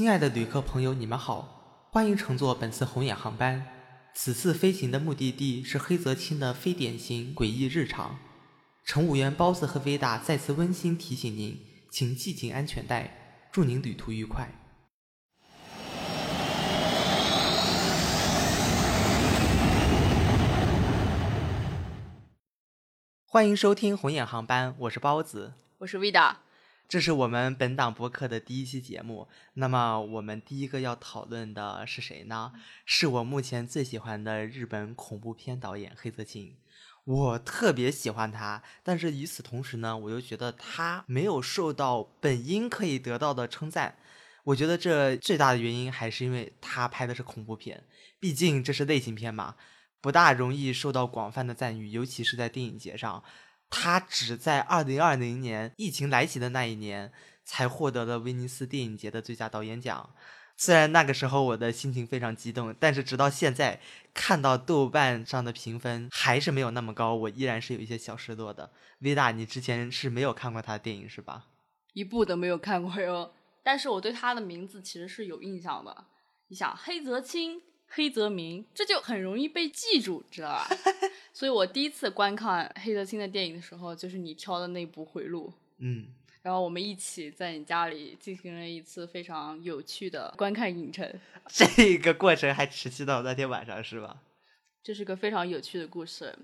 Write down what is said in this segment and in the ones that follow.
亲爱的旅客朋友，你们好，欢迎乘坐本次红眼航班。此次飞行的目的地是黑泽清的非典型诡异日常。乘务员包子和维达再次温馨提醒您，请系紧安全带，祝您旅途愉快。欢迎收听红眼航班，我是包子。我是维达这是我们本档播客的第一期节目。那么，我们第一个要讨论的是谁呢？是我目前最喜欢的日本恐怖片导演黑泽清。我特别喜欢他，但是与此同时呢，我又觉得他没有受到本应可以得到的称赞。我觉得这最大的原因还是因为他拍的是恐怖片，毕竟这是类型片嘛，不大容易受到广泛的赞誉，尤其是在电影节上。他只在二零二零年疫情来袭的那一年，才获得了威尼斯电影节的最佳导演奖。虽然那个时候我的心情非常激动，但是直到现在看到豆瓣上的评分还是没有那么高，我依然是有一些小失落的。维达，你之前是没有看过他的电影是吧？一部都没有看过哟。但是我对他的名字其实是有印象的。你想，黑泽清、黑泽明，这就很容易被记住，知道吧？所以我第一次观看黑泽清的电影的时候，就是你挑的那部《回路》。嗯，然后我们一起在你家里进行了一次非常有趣的观看影城。这个过程还持续到那天晚上是吧？这是个非常有趣的故事，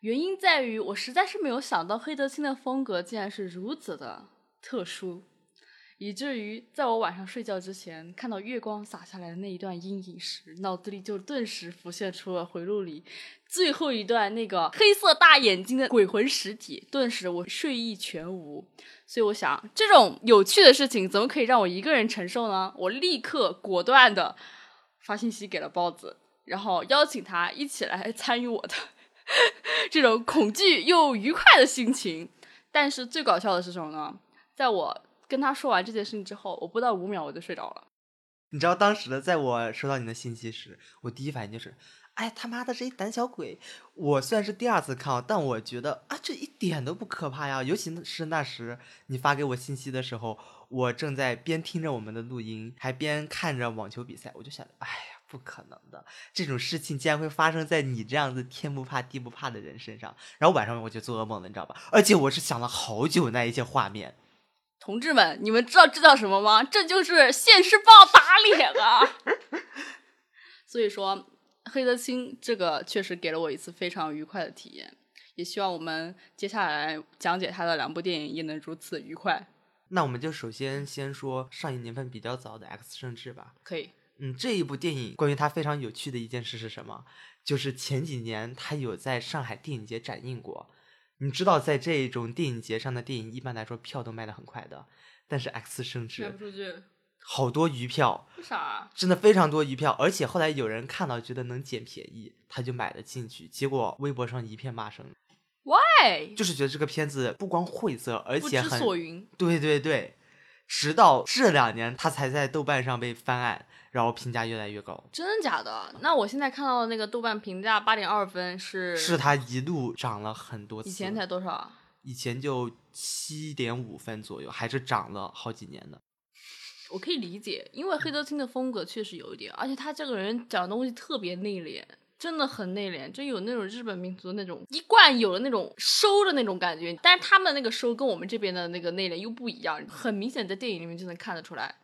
原因在于我实在是没有想到黑泽清的风格竟然是如此的特殊。以至于在我晚上睡觉之前看到月光洒下来的那一段阴影时，脑子里就顿时浮现出了回路里最后一段那个黑色大眼睛的鬼魂实体，顿时我睡意全无。所以我想，这种有趣的事情怎么可以让我一个人承受呢？我立刻果断的发信息给了包子，然后邀请他一起来参与我的 这种恐惧又愉快的心情。但是最搞笑的是什么呢？在我跟他说完这件事情之后，我不到五秒我就睡着了。你知道当时的，在我收到你的信息时，我第一反应就是，哎他妈的这一胆小鬼！我虽然是第二次看，但我觉得啊，这一点都不可怕呀。尤其是那时你发给我信息的时候，我正在边听着我们的录音，还边看着网球比赛，我就想，哎呀，不可能的，这种事情竟然会发生在你这样子天不怕地不怕的人身上。然后晚上我就做噩梦了，你知道吧？而且我是想了好久那一些画面。同志们，你们知道这叫什么吗？这就是现世报打脸啊！所以说，黑泽清这个确实给了我一次非常愉快的体验，也希望我们接下来讲解他的两部电影也能如此愉快。那我们就首先先说上映年份比较早的《X 圣志》吧。可以。嗯，这一部电影关于它非常有趣的一件事是什么？就是前几年它有在上海电影节展映过。你知道，在这种电影节上的电影，一般来说票都卖的很快的。但是《X 生殖》卖不出去，好多余票。为啥？真的非常多余票，而且后来有人看到觉得能捡便宜，他就买了进去。结果微博上一片骂声。Why？就是觉得这个片子不光晦涩，而且很……所云。对对对，直到这两年，他才在豆瓣上被翻案。然后评价越来越高，真的假的？那我现在看到的那个豆瓣评价八点二分是，是它一路涨了很多次。以前才多少？以前就七点五分左右，还是涨了好几年的。我可以理解，因为黑泽清的风格确实有一点，而且他这个人讲东西特别内敛，真的很内敛，就有那种日本民族那种一贯有的那种收的那种感觉。但是他们那个收跟我们这边的那个内敛又不一样，很明显在电影里面就能看得出来。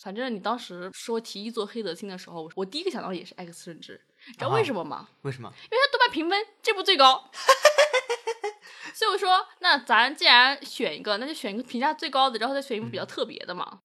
反正你当时说提议做黑泽清的时候，我第一个想到也是 X 甚至，你知道为什么吗？为什么？因为他豆瓣评分这部最高，所以我说那咱既然选一个，那就选一个评价最高的，然后再选一部比较特别的嘛。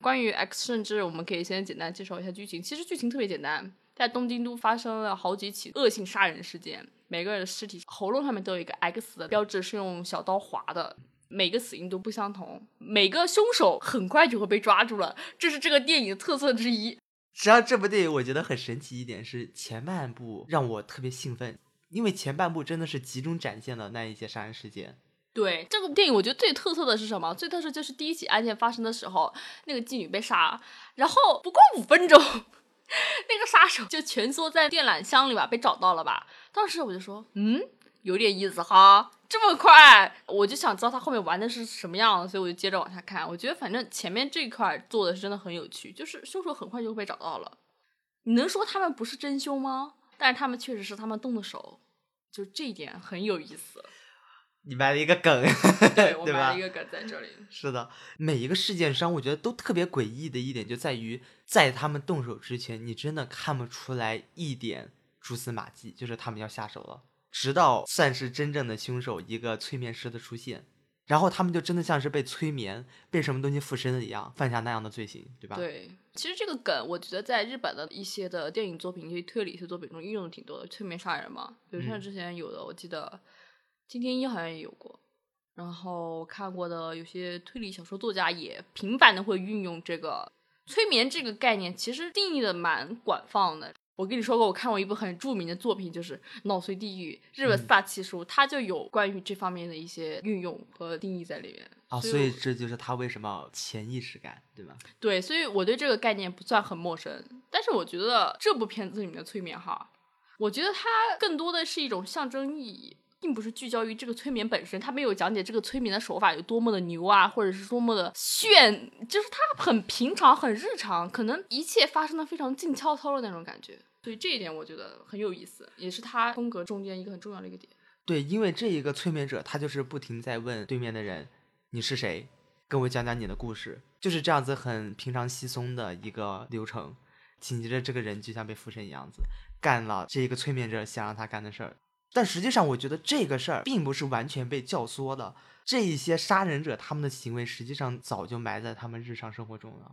关于 X 甚至，我们可以先简单介绍一下剧情。其实剧情特别简单，在东京都发生了好几起恶性杀人事件，每个人的尸体喉咙上面都有一个 X 的标志，是用小刀划的。每个死因都不相同，每个凶手很快就会被抓住了，这是这个电影的特色之一。实际上，这部电影我觉得很神奇一点是前半部让我特别兴奋，因为前半部真的是集中展现了那一些杀人事件。对这部电影，我觉得最特色的是什么？最特色就是第一起案件发生的时候，那个妓女被杀，然后不过五分钟，那个杀手就蜷缩在电缆箱里吧，被找到了吧？当时我就说，嗯。有点意思哈，这么快，我就想知道他后面玩的是什么样，所以我就接着往下看。我觉得反正前面这一块做的是真的很有趣，就是凶手很快就会被找到了。你能说他们不是真凶吗？但是他们确实是他们动的手，就这一点很有意思。你埋了一个梗，对我埋了一个梗在这里。是的，每一个事件上，我觉得都特别诡异的一点就在于，在他们动手之前，你真的看不出来一点蛛丝马迹，就是他们要下手了。直到算是真正的凶手一个催眠师的出现，然后他们就真的像是被催眠、被什么东西附身了一样，犯下那样的罪行，对吧？对，其实这个梗，我觉得在日本的一些的电影作品、一些推理一些作品中运用的挺多的，催眠杀人嘛，比如像嗯之前有的，我记得金田一好像也有过，然后看过的有些推理小说作家也频繁的会运用这个催眠这个概念，其实定义的蛮广泛的。我跟你说过，我看过一部很著名的作品，就是《脑髓地狱》，日本四大奇书，它就有关于这方面的一些运用和定义在里面。啊，所以这就是他为什么潜意识感，对吧？对，所以我对这个概念不算很陌生，但是我觉得这部片子里面的催眠哈，我觉得它更多的是一种象征意义，并不是聚焦于这个催眠本身，它没有讲解这个催眠的手法有多么的牛啊，或者是多么的炫，就是它很平常、很日常，可能一切发生的非常静悄悄的那种感觉。所以这一点我觉得很有意思，也是他风格中间一个很重要的一个点。对，因为这一个催眠者，他就是不停在问对面的人：“你是谁？跟我讲讲你的故事。”就是这样子很平常稀松的一个流程。紧接着，这个人就像被附身一样子，干了这一个催眠者想让他干的事儿。但实际上，我觉得这个事儿并不是完全被教唆的。这一些杀人者他们的行为，实际上早就埋在他们日常生活中了。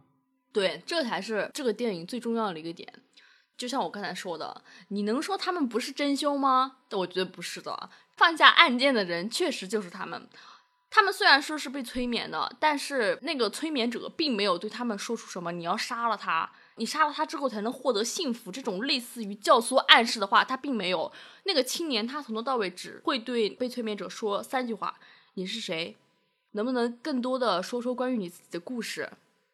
对，这才是这个电影最重要的一个点。就像我刚才说的，你能说他们不是真凶吗？我觉得不是的。犯下案件的人确实就是他们。他们虽然说是被催眠的，但是那个催眠者并没有对他们说出什么“你要杀了他，你杀了他之后才能获得幸福”这种类似于教唆暗示的话，他并没有。那个青年他从头到尾只会对被催眠者说三句话：“你是谁？能不能更多的说说关于你自己的故事？”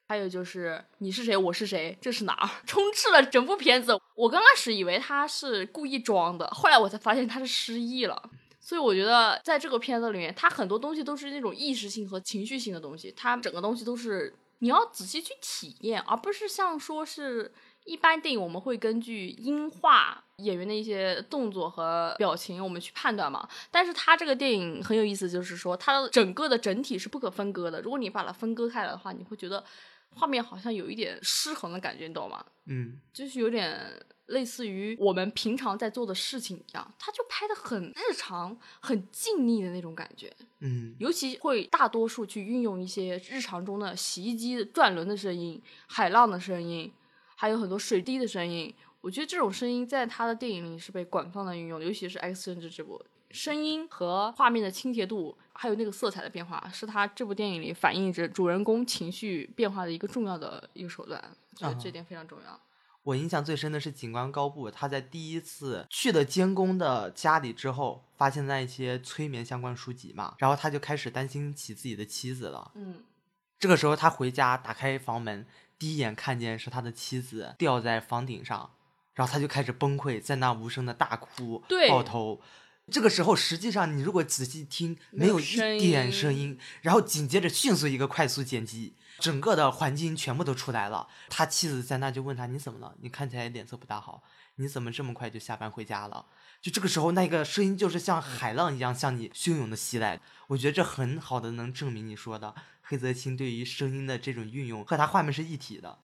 还有就是你是谁，我是谁，这是哪儿？充斥了整部片子。我刚开始以为他是故意装的，后来我才发现他是失忆了。所以我觉得在这个片子里面，他很多东西都是那种意识性和情绪性的东西，他整个东西都是你要仔细去体验，而不是像说是一般电影我们会根据音画演员的一些动作和表情我们去判断嘛。但是它这个电影很有意思，就是说它的整个的整体是不可分割的。如果你把它分割开来的话，你会觉得画面好像有一点失衡的感觉，你懂吗？嗯，就是有点类似于我们平常在做的事情一样，他就拍的很日常、很静谧的那种感觉。嗯，尤其会大多数去运用一些日常中的洗衣机转轮的声音、海浪的声音，还有很多水滴的声音。我觉得这种声音在他的电影里是被广泛的运用，尤其是《X 战士》这部，声音和画面的清洁度，还有那个色彩的变化，是他这部电影里反映着主人公情绪变化的一个重要的一个手段。我觉得这点非常重要。我印象最深的是警官高布，他在第一次去了监工的家里之后，发现那一些催眠相关书籍嘛，然后他就开始担心起自己的妻子了。嗯，这个时候他回家打开房门，第一眼看见是他的妻子吊在房顶上，然后他就开始崩溃，在那无声的大哭、对抱头。这个时候，实际上你如果仔细听，没有一声点音声音，然后紧接着迅速一个快速剪辑，整个的环境全部都出来了。他妻子在那就问他：“你怎么了？你看起来脸色不大好，你怎么这么快就下班回家了？”就这个时候，那个声音就是像海浪一样向你汹涌的袭来。我觉得这很好的能证明你说的黑泽清对于声音的这种运用和他画面是一体的。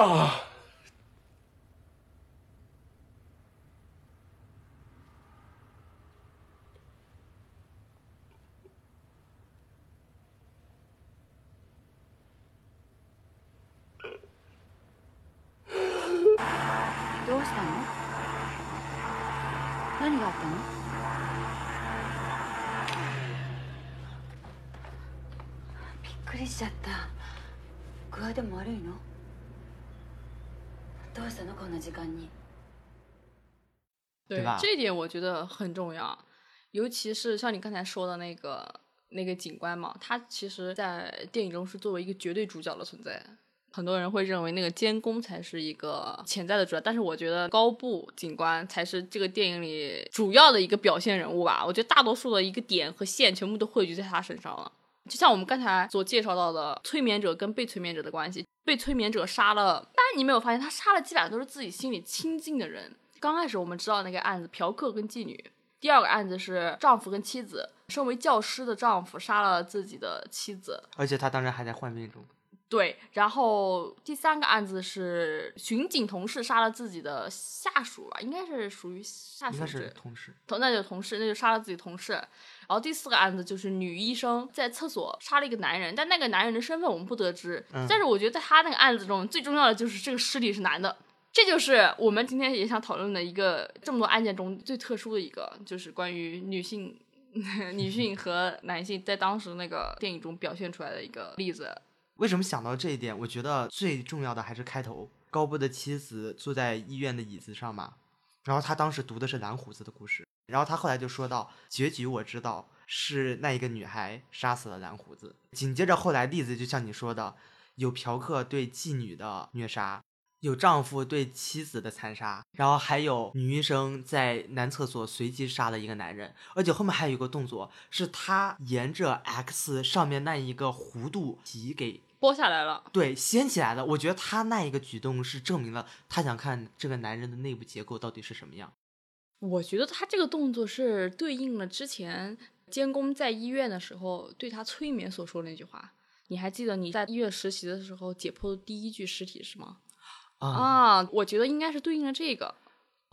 ああ。どうしたの？何があったの？びっくりしちゃった。具合でも悪いの？したのこんな時間に对对吧这一点我觉得很重要，尤其是像你刚才说的那个那个警官嘛，他其实在电影中是作为一个绝对主角的存在。很多人会认为那个监工才是一个潜在的主角，但是我觉得高布警官才是这个电影里主要的一个表现人物吧。我觉得大多数的一个点和线全部都汇聚在他身上了。就像我们刚才所介绍到的，催眠者跟被催眠者的关系， 被催眠者杀了，但你没有发现他杀的基本上都是自己心里亲近的人。刚开始我们知道那个案子，嫖客跟妓女。第二个案子是丈夫跟妻子，身为教师的丈夫杀了自己的妻子。而且他当时还在患病中。对，然后第三个案子是巡警同事杀了自己的下属吧，应该是属于下属应该属是同事。同那就同事，那就杀了自己同事。然后第四个案子就是女医生在厕所杀了一个男人，但那个男人的身份我们不得知。嗯但是我觉得在他那个案子中，最重要的就是这个尸体是男的。这就是我们今天也想讨论的一个这么多案件中最特殊的一个，就是关于女性、女性和男性在当时那个电影中表现出来的一个例子。为什么想到这一点？我觉得最重要的还是开头，高布的妻子坐在医院的椅子上嘛，然后他当时读的是蓝胡子的故事，然后他后来就说到结局我知道是那一个女孩杀死了蓝胡子，紧接着后来例子就像你说的，有嫖客对妓女的虐杀。有丈夫对妻子的残杀，然后还有女医生在男厕所随机杀了一个男人，而且后面还有一个动作，是她沿着 X 上面那一个弧度皮给剥下来了，对，掀起来了。我觉得他那一个举动是证明了他想看这个男人的内部结构到底是什么样。我觉得他这个动作是对应了之前监工在医院的时候对他催眠所说的那句话。你还记得你在医院实习的时候解剖的第一具尸体是吗？啊，啊，我觉得应该是对应了这个。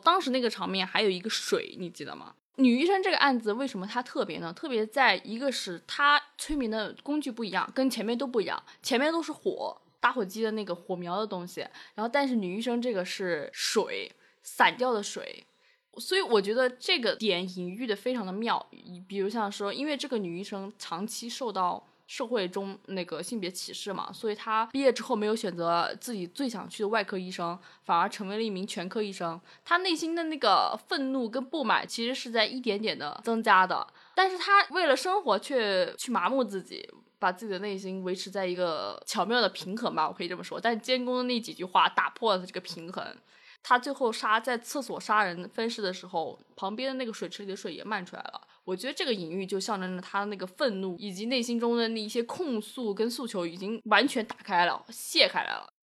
当时那个场面还有一个水，你记得吗？女医生这个案子为什么它特别呢？特别在一个是她催眠的工具不一样，跟前面都不一样，前面都是火打火机的那个火苗的东西，然后但是女医生这个是水散掉的水，所以我觉得这个点隐喻的非常的妙。比如像说，因为这个女医生长期受到社会中那个性别歧视嘛，所以他毕业之后没有选择自己最想去的外科医生，反而成为了一名全科医生。他内心的那个愤怒跟不满其实是在一点点的增加的，但是他为了生活却去麻木自己。把自己的内心维持在一个巧妙的平衡吧，我可以这么说。但监工的那几句话打破了他这个平衡。他最后杀在厕所杀人分尸的时候，旁边的那个水池里的水也漫出来了。我觉得这个隐喻就象征着他的那个愤怒以及内心中的那一些控诉跟诉求已经完全打开了，泄开来了。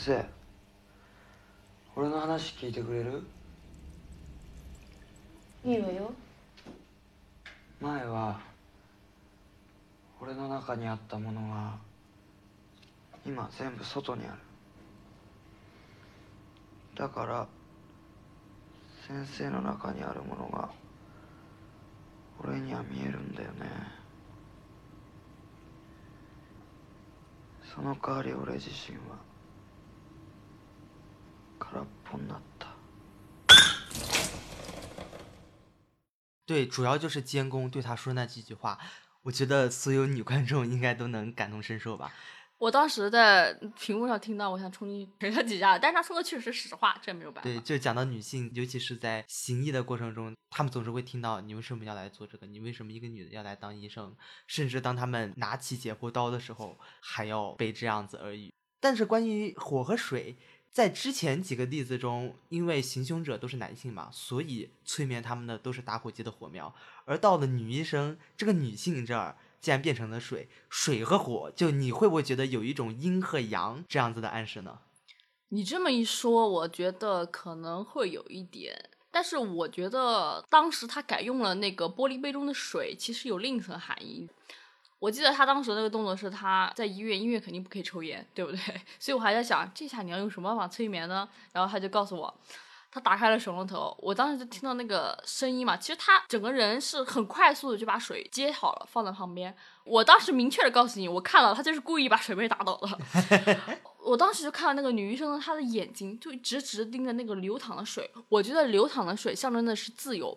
生俺の話聞いてくれる？いいわよ。前は俺の中にあったものが今全部外にある。だから先生の中にあるものが俺には見えるんだよね。その代わり俺自身は对，主要就是监工对他说那几句话，我觉得所有女观众应该都能感同身受吧。我当时在屏幕上听到，我想冲进去他几下，但是他说的确实是实话，这没有办法。对，就讲到女性，尤其是在行医的过程中，她们总是会听到你为什么要来做这个？你为什么一个女的要来当医生？甚至当他们拿起解剖刀的时候，还要被这样子耳语。但是关于火和水，在之前几个例子中，因为行凶者都是男性嘛，所以催眠他们的都是打火机的火苗。而到了女医生这个女性这儿，竟然变成了水，水和火，就你会不会觉得有一种阴和阳这样子的暗示呢？你这么一说，我觉得可能会有一点，但是我觉得当时他改用了那个玻璃杯中的水，其实有另一层含义。我记得他当时那个动作是他在医院，医院肯定不可以抽烟，对不对？所以我还在想，这下你要用什么办法催眠呢？然后他就告诉我，他打开了水龙头，我当时就听到那个声音嘛。其实他整个人是很快速的就把水接好了，放在旁边。我当时明确的告诉你，我看了他就是故意把水杯打倒的。我当时就看到那个女医生，她的眼睛就直直盯着那个流淌的水。我觉得流淌的水象征的是自由。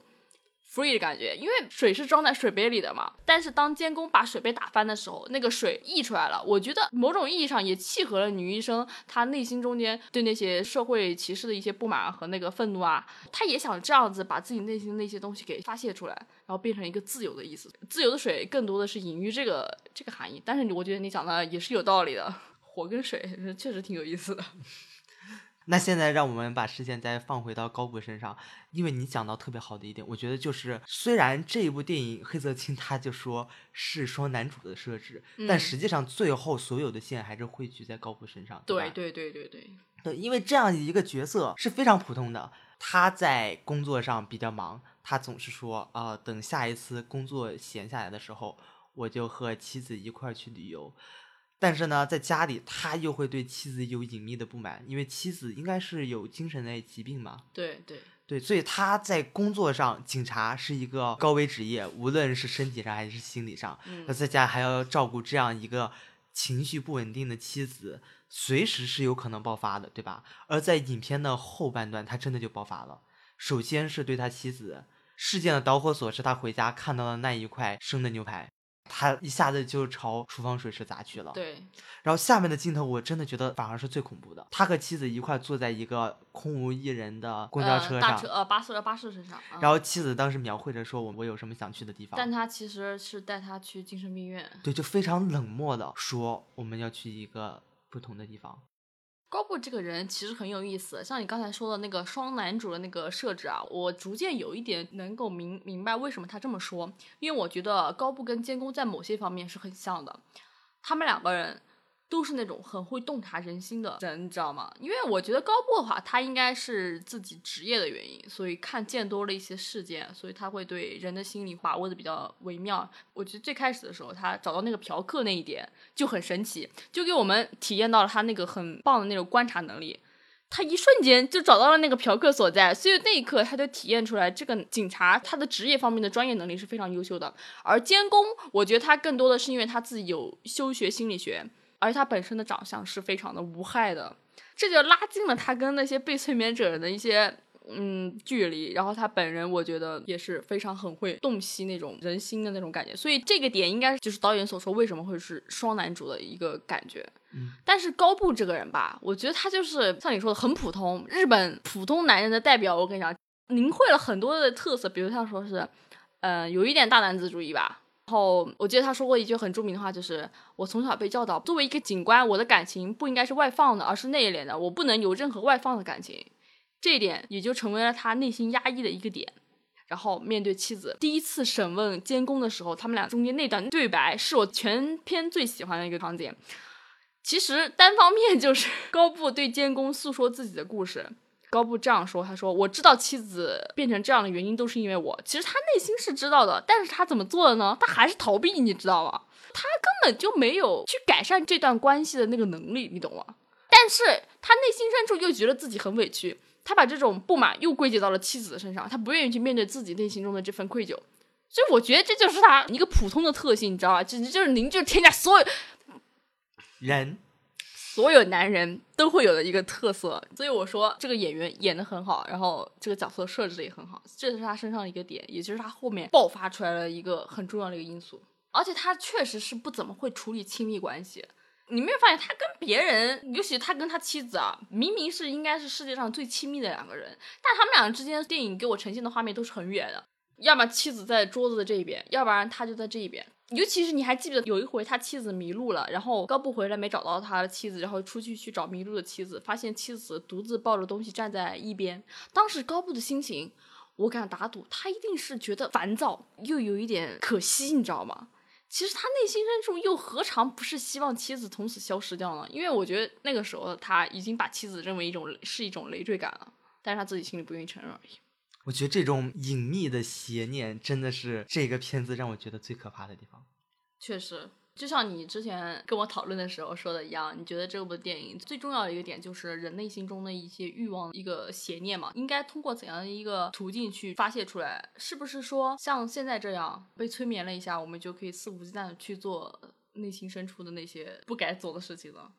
Free 的感觉，因为水是装在水杯里的嘛。但是当监工把水杯打翻的时候，那个水溢出来了。我觉得某种意义上也契合了女医生她内心中间对那些社会歧视的一些不满和那个愤怒啊。她也想这样子把自己内心那些东西给发泄出来，然后变成一个自由的意思。自由的水更多的是隐喻这个这个含义。但是我觉得你讲的也是有道理的，火跟水确实挺有意思的。那现在让我们把视线再放回到高博身上，因为你讲到特别好的一点，我觉得就是虽然这一部电影黑泽清他就说是双男主的设置，但实际上最后所有的线还是汇聚在高博身上。对对对对对对，因为这样一个角色是非常普通的，他在工作上比较忙，他总是说啊，等下一次工作闲下来的时候，我就和妻子一块儿去旅游。但是呢，在家里他又会对妻子有隐秘的不满，因为妻子应该是有精神类疾病嘛。对对对，所以他在工作上，警察是一个高危职业，无论是身体上还是心理上。那在家还要照顾这样一个情绪不稳定的妻子，随时是有可能爆发的，对吧？而在影片的后半段，他真的就爆发了。首先是对他妻子，事件的导火索是他回家看到的那一块生的牛排。他一下子就朝厨房水池砸去了。对，然后下面的镜头我真的觉得反而是最恐怖的。他和妻子一块坐在一个空无一人的公交车上，呃，巴士巴士身上。然后妻子当时描绘着说：“我我有什么想去的地方。”但他其实是带他去精神病院。对，就非常冷漠的说：“我们要去一个不同的地方。”高布这个人其实很有意思，像你刚才说的那个双男主的那个设置啊，我逐渐有一点能够明明白为什么他这么说，因为我觉得高布跟监工在某些方面是很像的，他们两个人。都是那种很会洞察人心的人，你知道吗？因为我觉得高布的话，他应该是自己职业的原因，所以看见多了一些事件，所以他会对人的心理把握的比较微妙。我觉得最开始的时候，他找到那个嫖客那一点就很神奇，就给我们体验到了他那个很棒的那种观察能力。他一瞬间就找到了那个嫖客所在，所以那一刻他就体验出来，这个警察他的职业方面的专业能力是非常优秀的。而监工，我觉得他更多的是因为他自己有修学心理学。而且他本身的长相是非常的无害的，这就拉近了他跟那些被催眠者人的一些嗯距离。然后他本人我觉得也是非常很会洞悉那种人心的那种感觉，所以这个点应该就是导演所说为什么会是双男主的一个感觉。嗯，但是高布这个人吧，我觉得他就是像你说的很普通，日本普通男人的代表。我跟你讲，凝会了很多的特色，比如像说是，嗯，有一点大男子主义吧。然后我记得他说过一句很著名的话，就是我从小被教导，作为一个警官，我的感情不应该是外放的，而是内敛的，我不能有任何外放的感情。这一点也就成为了他内心压抑的一个点。然后面对妻子第一次审问监工的时候，他们俩中间那段对白是我全篇最喜欢的一个场景。其实单方面就是 高布对监工诉说自己的故事。高布这样说：“他说，我知道妻子变成这样的原因都是因为我。其实他内心是知道的，但是他怎么做的呢？他还是逃避，你知道吗？他根本就没有去改善这段关系的那个能力，你懂吗？但是他内心深处又觉得自己很委屈，他把这种不满又归结到了妻子的身上，他不愿意去面对自己内心中的这份愧疚。所以我觉得这就是他一个普通的特性，你知道吧？简直就是凝聚天下所有人。”所有男人都会有的一个特色，所以我说这个演员演的很好，然后这个角色设置的也很好，这是他身上的一个点，也就是他后面爆发出来了一个很重要的一个因素。而且他确实是不怎么会处理亲密关系，你没有发现他跟别人，尤其他跟他妻子啊，明明是应该是世界上最亲密的两个人，但他们两个之间电影给我呈现的画面都是很远的，要么妻子在桌子的这一边，要不然他就在这一边。尤其是你还记得有一回他妻子迷路了，然后高布回来没找到他的妻子，然后出去去找迷路的妻子，发现妻子独自抱着东西站在一边。当时高布的心情，我敢打赌，他一定是觉得烦躁，又有一点可惜，你知道吗？其实他内心深处又何尝不是希望妻子从此消失掉呢？因为我觉得那个时候他已经把妻子认为一种是一种累赘感了，但是他自己心里不愿意承认而已。我觉得这种隐秘的邪念真的是这个片子让我觉得最可怕的地方。确实，就像你之前跟我讨论的时候说的一样，你觉得这部电影最重要的一个点就是人内心中的一些欲望、一个邪念嘛，应该通过怎样的一个途径去发泄出来？是不是说像现在这样被催眠了一下，我们就可以肆无忌惮的去做内心深处的那些不该做的事情了？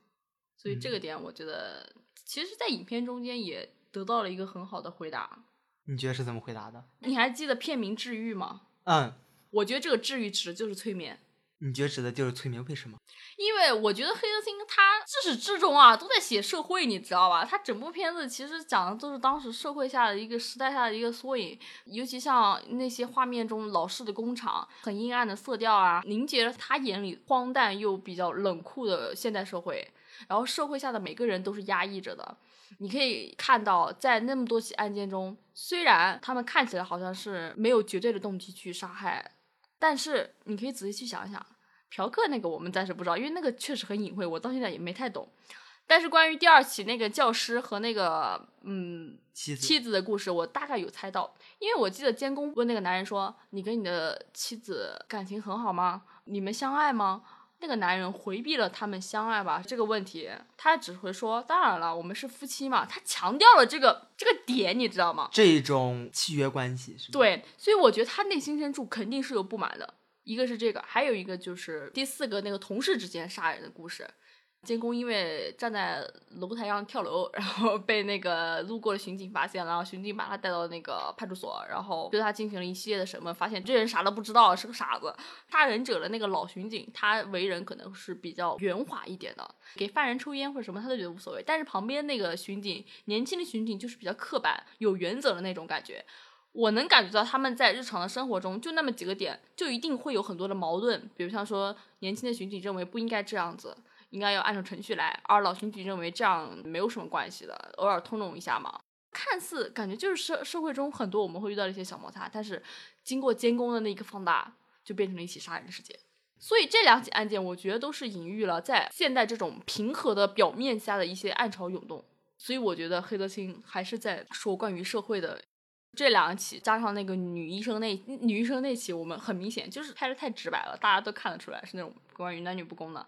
所以这个点，我觉得其实，在影片中间也得到了一个很好的回答。你觉得是怎么回答的？你还记得片名“治愈”吗？嗯，我觉得这个治愈指的就是催眠。你觉得指的就是催眠？为什么？因为我觉得黑泽清他自始至终啊都在写社会，你知道吧？他整部片子其实讲的都是当时社会下的一个时代下的一个缩影，尤其像那些画面中老式的工厂，很阴暗的色调啊，凝结了他眼里荒诞又比较冷酷的现代社会。然后社会下的每个人都是压抑着的，你可以看到，在那么多起案件中，虽然他们看起来好像是没有绝对的动机去杀害，但是你可以仔细去想想。嫖客那个我们暂时不知道，因为那个确实很隐晦，我到现在也没太懂。但是关于第二起那个教师和那个嗯妻子妻子的故事，我大概有猜到，因为我记得监工问那个男人说：“你跟你的妻子感情很好吗？你们相爱吗？”那个男人回避了他们相爱吧这个问题，他只会说：“当然了，我们是夫妻嘛。”他强调了这个这个点，你知道吗？这种契约关系是？对，所以我觉得他内心深处肯定是有不满的。一个是这个，还有一个就是第四个那个同事之间杀人的故事。监工因为站在楼台上跳楼，然后被那个路过的巡警发现了，然后巡警把他带到那个派出所，然后对他进行了一系列的审问，发现这人啥都不知道，是个傻子。杀人者的那个老巡警，他为人可能是比较圆滑一点的，给犯人抽烟或者什么他都觉得无所谓。但是旁边那个巡警，年轻的巡警就是比较刻板、有原则的那种感觉。我能感觉到他们在日常的生活中就那么几个点，就一定会有很多的矛盾。比如像说，年轻的巡警认为不应该这样子，应该要按照程序来；而老巡警认为这样没有什么关系的，偶尔通融一下嘛。看似感觉就是社社会中很多我们会遇到的一些小摩擦，但是经过监工的那一个放大，就变成了一起杀人事件。所以这两起案件，我觉得都是隐喻了在现代这种平和的表面下的一些暗潮涌动。所以我觉得黑泽清还是在说关于社会的。这两起加上那个女医生那女医生那起，我们很明显就是拍的太直白了，大家都看得出来是那种关于男女不公的。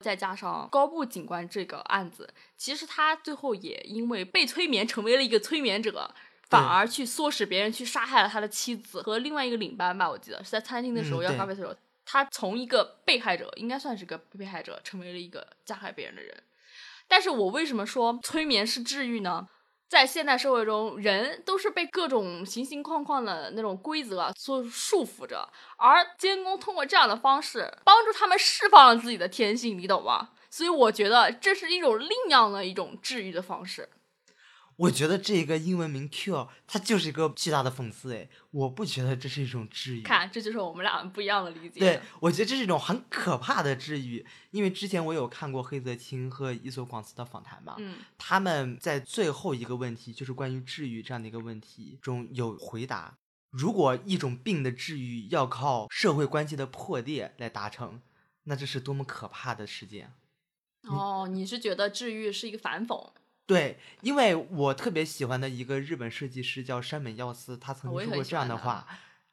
再加上高部警官这个案子，其实他最后也因为被催眠成为了一个催眠者，反而去唆使别人去杀害了他的妻子和另外一个领班吧，我记得是在餐厅的时候要咖啡的时候，他从一个被害者应该算是个被害者，成为了一个加害别人的人。但是我为什么说催眠是治愈呢？在现代社会中，人都是被各种形形框框的那种规则所束缚着，而监工通过这样的方式帮助他们释放了自己的天性，你懂吗？所以我觉得这是一种另样的一种治愈的方式。我觉得这个英文名 cure，它就是一个巨大的讽刺哎，我不觉得这是一种治愈。看，这就是我们俩不一样的理解。对，我觉得这是一种很可怕的治愈，因为之前我有看过黑泽清和伊索广司的访谈嘛，嗯，他们在最后一个问题，就是关于治愈这样的一个问题中有回答：如果一种病的治愈要靠社会关系的破裂来达成，那这是多么可怕的事件。哦，你是觉得治愈是一个反讽？对，因为我特别喜欢的一个日本设计师叫山本耀司，他曾经说过这样的话：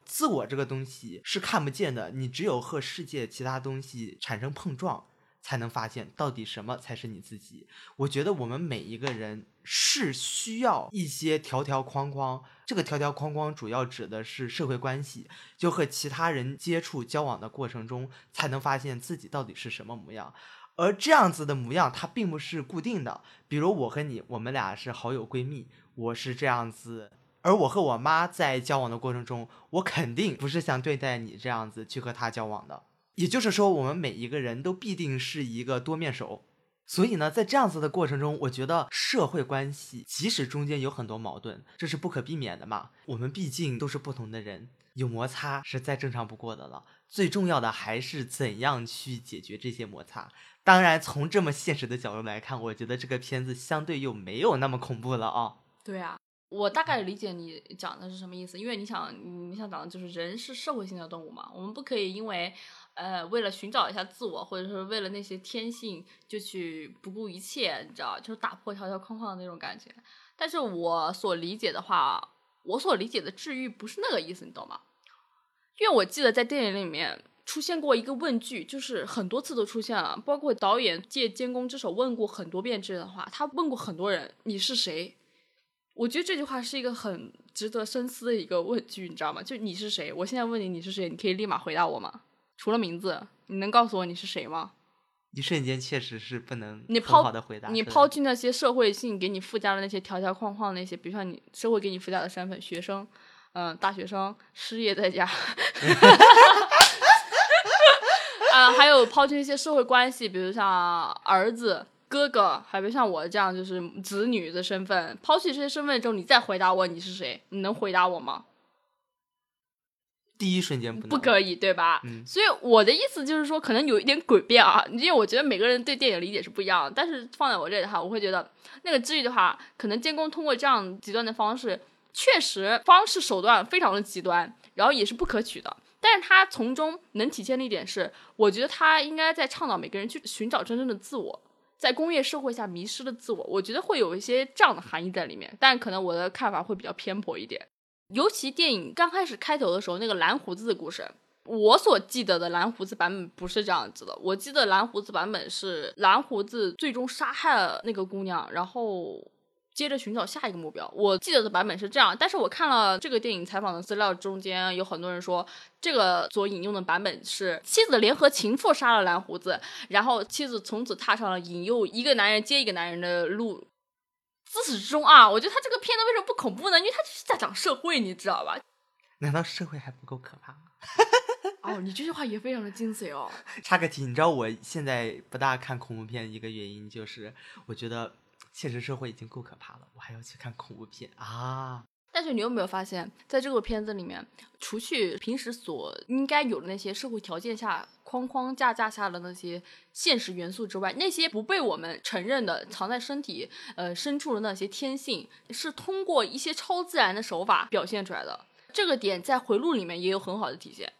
自我这个东西是看不见的，你只有和世界其他东西产生碰撞，才能发现到底什么才是你自己。我觉得我们每一个人是需要一些条条框框，这个条条框框主要指的是社会关系，就和其他人接触交往的过程中，才能发现自己到底是什么模样。而这样子的模样，它并不是固定的。比如我和你，我们俩是好友闺蜜，我是这样子；而我和我妈在交往的过程中，我肯定不是像对待你这样子去和她交往的。也就是说，我们每一个人都必定是一个多面手。所以呢，在这样子的过程中，我觉得社会关系即使中间有很多矛盾，这是不可避免的嘛。我们毕竟都是不同的人，有摩擦是再正常不过的了。最重要的还是怎样去解决这些摩擦。当然，从这么现实的角度来看，我觉得这个片子相对又没有那么恐怖了啊。对啊，我大概理解你讲的是什么意思，因为你想，你想讲的就是人是社会性的动物嘛，我们不可以因为呃为了寻找一下自我，或者是为了那些天性就去不顾一切，你知道，就是打破条条框框的那种感觉。但是我所理解的话，我所理解的治愈不是那个意思，你懂吗？因为我记得在电影里面，出现过一个问句，就是很多次都出现了，包括导演借监工之手问过很多遍这样的话，他问过很多人你是谁？我觉得这句话是一个很值得深思的一个问句，你知道吗？就你是谁？我现在问你你是谁，你可以立马回答我吗？除了名字，你能告诉我你是谁吗？一瞬间确实是不能你抛好的回答。你抛去那些社会性给你附加的那些条条框框，那些比如像你社会给你附加的身份，学生，嗯、大学生，失业在家，啊、还有抛弃一些社会关系，比如像儿子、哥哥，还有像我这样就是子女的身份，抛弃这些身份之后，你再回答我你是谁，你能回答我吗？第一瞬间不能不可以，对吧？嗯所以我的意思就是说，可能有一点诡辩啊，因为我觉得每个人对电影理解是不一样的。但是放在我这里的话，我会觉得那个治愈的话，可能监工通过这样极端的方式，确实方式手段非常的极端，然后也是不可取的。但是他从中能体现的一点是，我觉得他应该在倡导每个人去寻找真正的自我，在工业社会下迷失的自我，我觉得会有一些这样的含义在里面。但可能我的看法会比较偏颇一点。尤其电影刚开始开头的时候，那个蓝胡子的故事，我所记得的蓝胡子版本不是这样子的。我记得蓝胡子版本是蓝胡子最终杀害了那个姑娘，然后接着寻找下一个目标。我记得的版本是这样，但是我看了这个电影采访的资料，中间有很多人说，这个所引用的版本是妻子联合情妇杀了蓝胡子，然后妻子从此踏上了引诱一个男人接一个男人的路。自始至终啊，我觉得他这个片子为什么不恐怖呢？因为他就是在讲社会，你知道吧？难道社会还不够可怕吗？哦，你这句话也非常的精髓哦。插个题，你知道我现在不大看恐怖片一个原因就是，我觉得现实社会已经够可怕了，我还要去看恐怖片啊！但是你有没有发现，在这个片子里面，除去平时所应该有的那些社会条件下框框架架下的那些现实元素之外，那些不被我们承认的藏在身体呃深处的那些天性，是通过一些超自然的手法表现出来的。这个点在回路里面也有很好的体现。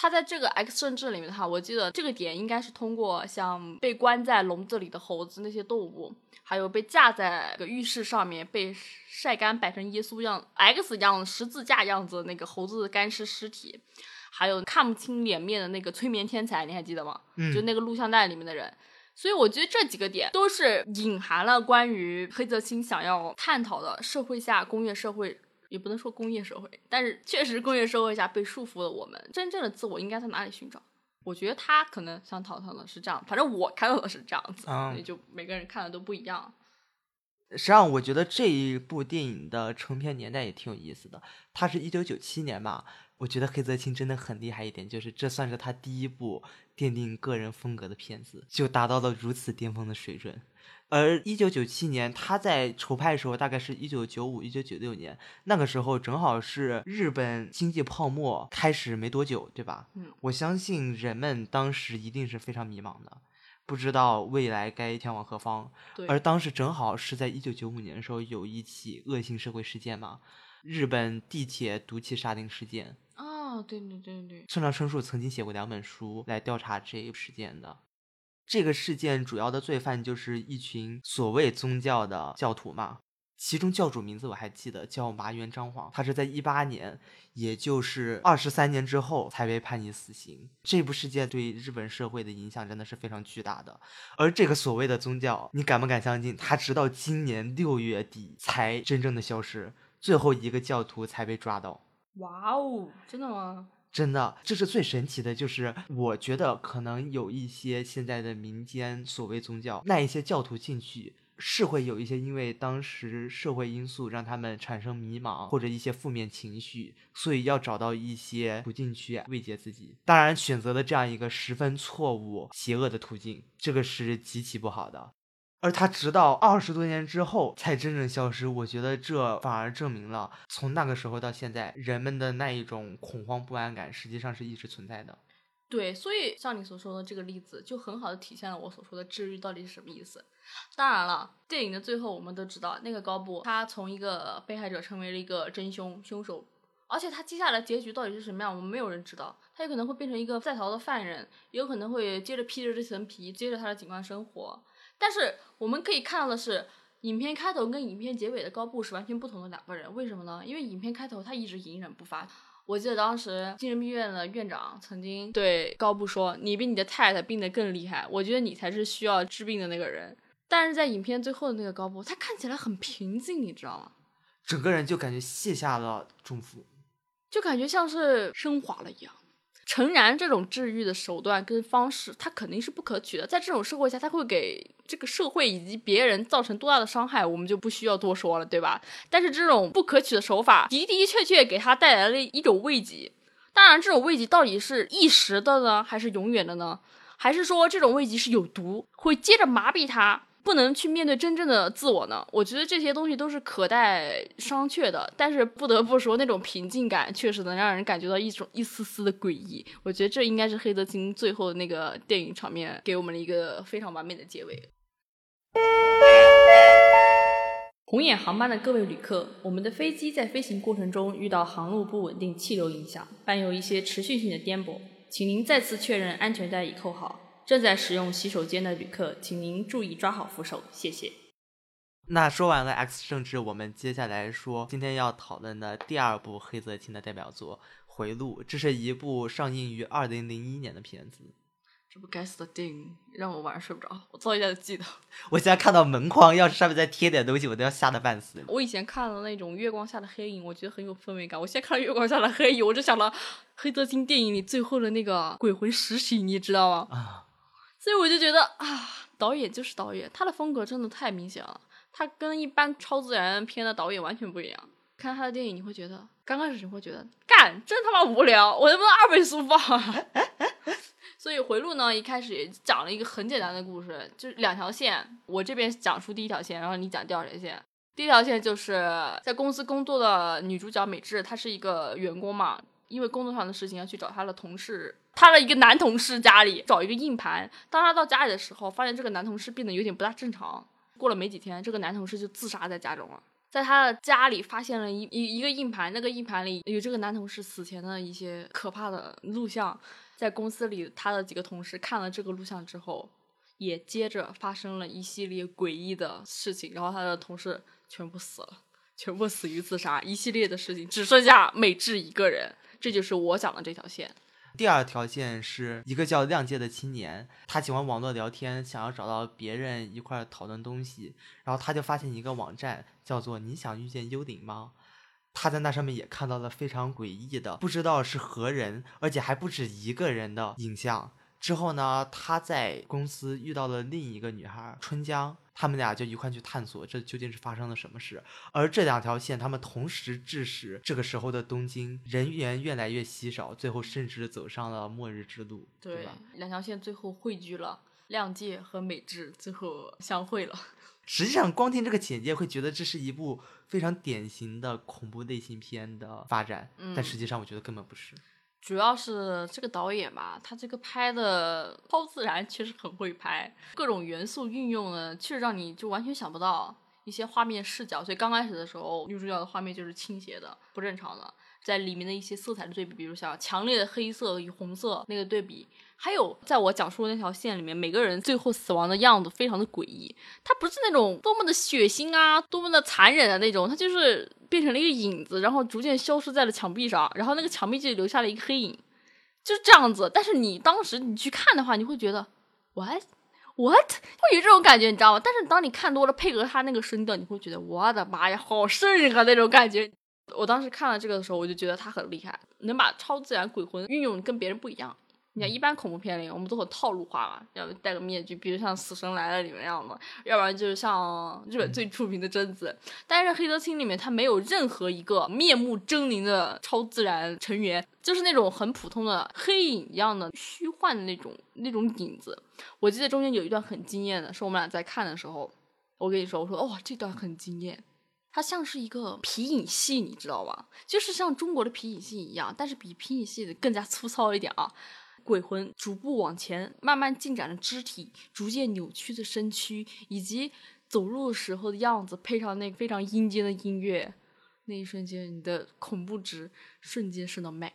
他在这个 X 政治里面的话，我记得这个点应该是通过像被关在笼子里的猴子那些动物，还有被架在个浴室上面被晒干摆成耶稣样 X 样十字架样子的那个猴子的干尸尸体，还有看不清脸面的那个催眠天才，你还记得吗？嗯就那个录像带里面的人。所以我觉得这几个点都是隐含了关于黑泽清想要探讨的社会下工业社会，也不能说工业社会，但是确实工业社会下被束缚了我们，真正的自我应该在哪里寻找？我觉得他可能想讨论的是这样，反正我看到的是这样子，嗯所以就每个人看的都不一样。实际上，我觉得这一部电影的成片年代也挺有意思的。它是一九九七年嘛，我觉得黑泽清真的很厉害一点，就是这算是他第一部奠定个人风格的片子，就达到了如此巅峰的水准。而一九九七年，他在筹拍的时候，大概是一九九五、一九九六年，那个时候正好是日本经济泡沫开始没多久，对吧？嗯，我相信人们当时一定是非常迷茫的，不知道未来该前往何方。对，而当时正好是在一九九五年的时候，有一起恶性社会事件嘛，日本地铁毒气杀丁事件。哦，对对对对，村上春树曾经写过两本书来调查这一事件的。这个事件主要的罪犯就是一群所谓宗教的教徒嘛，其中教主名字我还记得叫麻原彰晃，他是在一八年，也就是二十三年之后才被判以死刑。这部事件对日本社会的影响真的是非常巨大的。而这个所谓的宗教，你敢不敢相信，他直到今年六月底才真正的消失，最后一个教徒才被抓到。哇哦，真的吗？真的，这是最神奇的，就是我觉得可能有一些现在的民间所谓宗教，那一些教徒进去是会有一些因为当时社会因素让他们产生迷茫或者一些负面情绪，所以要找到一些途径去慰藉自己。当然，选择了这样一个十分错误、邪恶的途径，这个是极其不好的。而他直到二十多年之后才真正消失，我觉得这反而证明了从那个时候到现在，人们的那一种恐慌不安感实际上是一直存在的。对，所以像你所说的这个例子，就很好的体现了我所说的治愈到底是什么意思。当然了，电影的最后我们都知道，那个高布他从一个被害者成为了一个真凶凶手，而且他接下来结局到底是什么样，我们没有人知道。他有可能会变成一个在逃的犯人，也有可能会接着披着这层皮，接着他的警官生活。但是我们可以看到的是，影片开头跟影片结尾的高布是完全不同的两个人。为什么呢？因为影片开头他一直隐忍不发，我记得当时精神病院的院长曾经对高布说：“你比你的太太病得更厉害，我觉得你才是需要治病的那个人。”但是在影片最后的那个高布，他看起来很平静，你知道吗？整个人就感觉卸下了重负。就感觉像是升华了一样。诚然，这种治愈的手段跟方式，它肯定是不可取的。在这种社会下，它会给这个社会以及别人造成多大的伤害，我们就不需要多说了，对吧？但是这种不可取的手法，的的确确给他带来了一种慰藉。当然，这种慰藉到底是一时的呢，还是永远的呢？还是说这种慰藉是有毒，会接着麻痹他？不能去面对真正的自我呢？我觉得这些东西都是可待商榷的。但是不得不说，那种平静感确实能让人感觉到一种一丝丝的诡异。我觉得这应该是黑泽清最后那个电影场面给我们了一个非常完美的结尾。红眼航班的各位旅客，我们的飞机在飞行过程中遇到航路不稳定、气流影响，伴有一些持续性的颠簸，请您再次确认安全带已扣好。正在使用洗手间的旅客，请您注意抓好扶手，谢谢。那说完了 X 政治，我们接下来说今天要讨论的第二部黑泽清的代表作《回路》，这是一部上映于二零零一年的片子。这部该死的电影让我晚上睡不着，我到现在都记得。我现在看到门框，要是上面再贴点东西，我都要吓得半死。我以前看了那种《月光下的黑影》，我觉得很有氛围感。我现在看了《月光下的黑影》，我就想到黑泽清电影里最后的那个鬼魂实习，你知道吗？啊。所以我就觉得啊，导演就是导演，他的风格真的太明显了。他跟一般超自然片的导演完全不一样。看他的电影，你会觉得刚开始你会觉得干真他妈无聊，我能不能二倍速放？所以回路呢，一开始也讲了一个很简单的故事，就是两条线。我这边讲述第一条线，然后你讲第二条线。第一条线就是在公司工作的女主角美智，她是一个员工嘛。因为工作上的事情要去找他的同事，他的一个男同事家里找一个硬盘。当他到家里的时候，发现这个男同事变得有点不大正常。过了没几天，这个男同事就自杀在家中了。在他的家里发现了一一一个硬盘，那个硬盘里有这个男同事死前的一些可怕的录像。在公司里，他的几个同事看了这个录像之后，也接着发生了一系列诡异的事情。然后他的同事全部死了，全部死于自杀，一系列的事情，只剩下美智一个人。这就是我讲的这条线。第二条线是一个叫亮介的青年，他喜欢网络聊天，想要找到别人一块讨论东西，然后他就发现一个网站叫做“你想遇见幽灵吗”。他在那上面也看到了非常诡异的，不知道是何人，而且还不止一个人的影像。之后呢，他在公司遇到了另一个女孩春江。他们俩就一块去探索，这究竟是发生了什么事？而这两条线，他们同时致使这个时候的东京人员越来越稀少，最后甚至走上了末日之路，对吧？两条线最后汇聚了，亮介和美智最后相会了。实际上，光听这个简介会觉得这是一部非常典型的恐怖类型片的发展，但实际上我觉得根本不是。主要是这个导演吧，他这个拍的超自然，确实很会拍，各种元素运用呢，确实让你就完全想不到一些画面视角。所以刚开始的时候，女主角的画面就是倾斜的、不正常的，在里面的一些色彩的对比，比如像强烈的黑色与红色那个对比。还有，在我讲述的那条线里面，每个人最后死亡的样子非常的诡异。它不是那种多么的血腥啊，多么的残忍的那种，它就是变成了一个影子，然后逐渐消失在了墙壁上，然后那个墙壁就留下了一个黑影，就是这样子。但是你当时你去看的话，你会觉得 what what 会有这种感觉，你知道吗？但是当你看多了，配合他那个声调，你会觉得我的妈呀，好瘆人啊那种感觉。我当时看了这个的时候，我就觉得他很厉害，能把超自然鬼魂运用跟别人不一样。你看，一般恐怖片里，我们都很套路化嘛，要戴个面具，比如像《死神来了》里面那样的，要不然就是像日本最出名的贞子。但是《黑泽清》里面，他没有任何一个面目狰狞的超自然成员，就是那种很普通的黑影一样的虚幻的那种那种影子。我记得中间有一段很惊艳的，是我们俩在看的时候，我跟你说，我说哇，这段很惊艳，它像是一个皮影戏，你知道吗？就是像中国的皮影戏一样，但是比皮影戏的更加粗糙一点啊。鬼魂逐步往前，慢慢进展的肢体，逐渐扭曲的身躯，以及走路时候的样子，配上那个非常阴间的音乐，那一瞬间，你的恐怖值瞬间升到 max。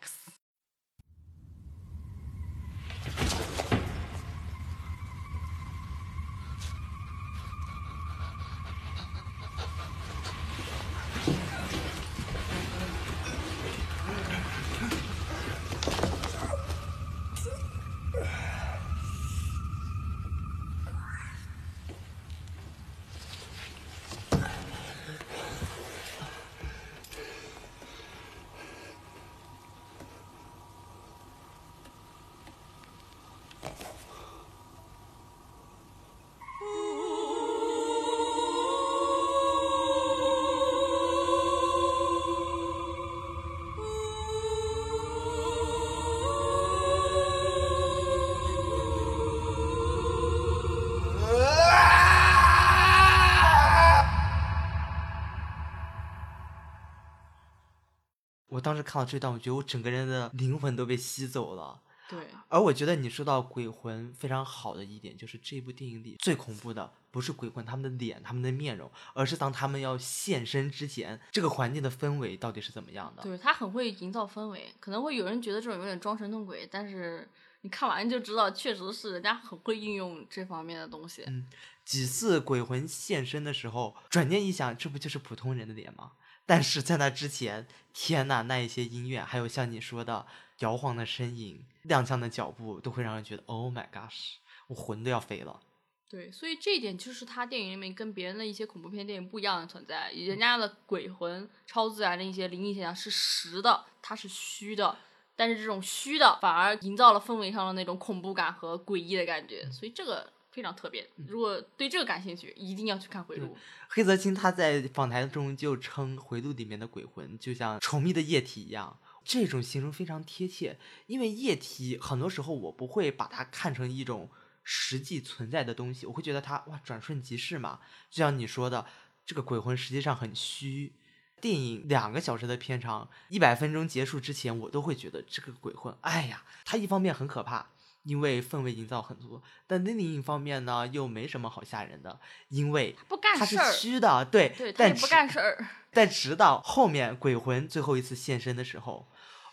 时看到这段，我觉得我整个人的灵魂都被吸走了。对，而我觉得你说到鬼魂非常好的一点，就是这部电影里最恐怖的不是鬼魂他们的脸、他们的面容，而是当他们要现身之前，这个环境的氛围到底是怎么样的？对他很会营造氛围，可能会有人觉得这种有点装神弄鬼，但是你看完就知道，确实是人家很会应用这方面的东西。嗯几次鬼魂现身的时候，转念一想，这不就是普通人的脸吗？但是在那之前，天呐，那一些音乐，还有像你说的摇晃的身影、踉跄的脚步，都会让人觉得 Oh my gosh，我魂都要飞了。对，所以这一点就是他电影里面跟别人的一些恐怖片电影不一样的存在。人家的鬼魂、超自然的一些灵异现象是实的，它是虚的，但是这种虚的反而营造了氛围上的那种恐怖感和诡异的感觉，所以这个非常特别。如果对这个感兴趣，一定要去看《回路》。黑泽清他在访谈中就称《回路》里面的鬼魂就像稠密的液体一样，这种形容非常贴切。因为液体很多时候我不会把它看成一种实际存在的东西，我会觉得它哇转瞬即逝嘛。就像你说的，这个鬼魂实际上很虚。电影两个小时的片长，一百分钟结束之前，我都会觉得这个鬼魂，哎呀，它一方面很可怕，因为氛围营造很足，但另一方面呢，又没什么好吓人的，因为不干它是虚的，对，对他也不干事儿。但直到后面鬼魂最后一次现身的时候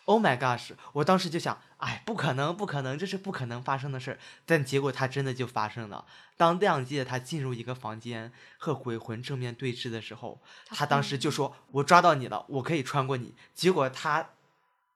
，Oh my gosh！我当时就想，哎，不可能，不可能，这是不可能发生的事儿。但结果它真的就发生了。当亮介他进入一个房间和鬼魂正面对峙的时候，他当时就说：“我抓到你了，我可以穿过你。”结果他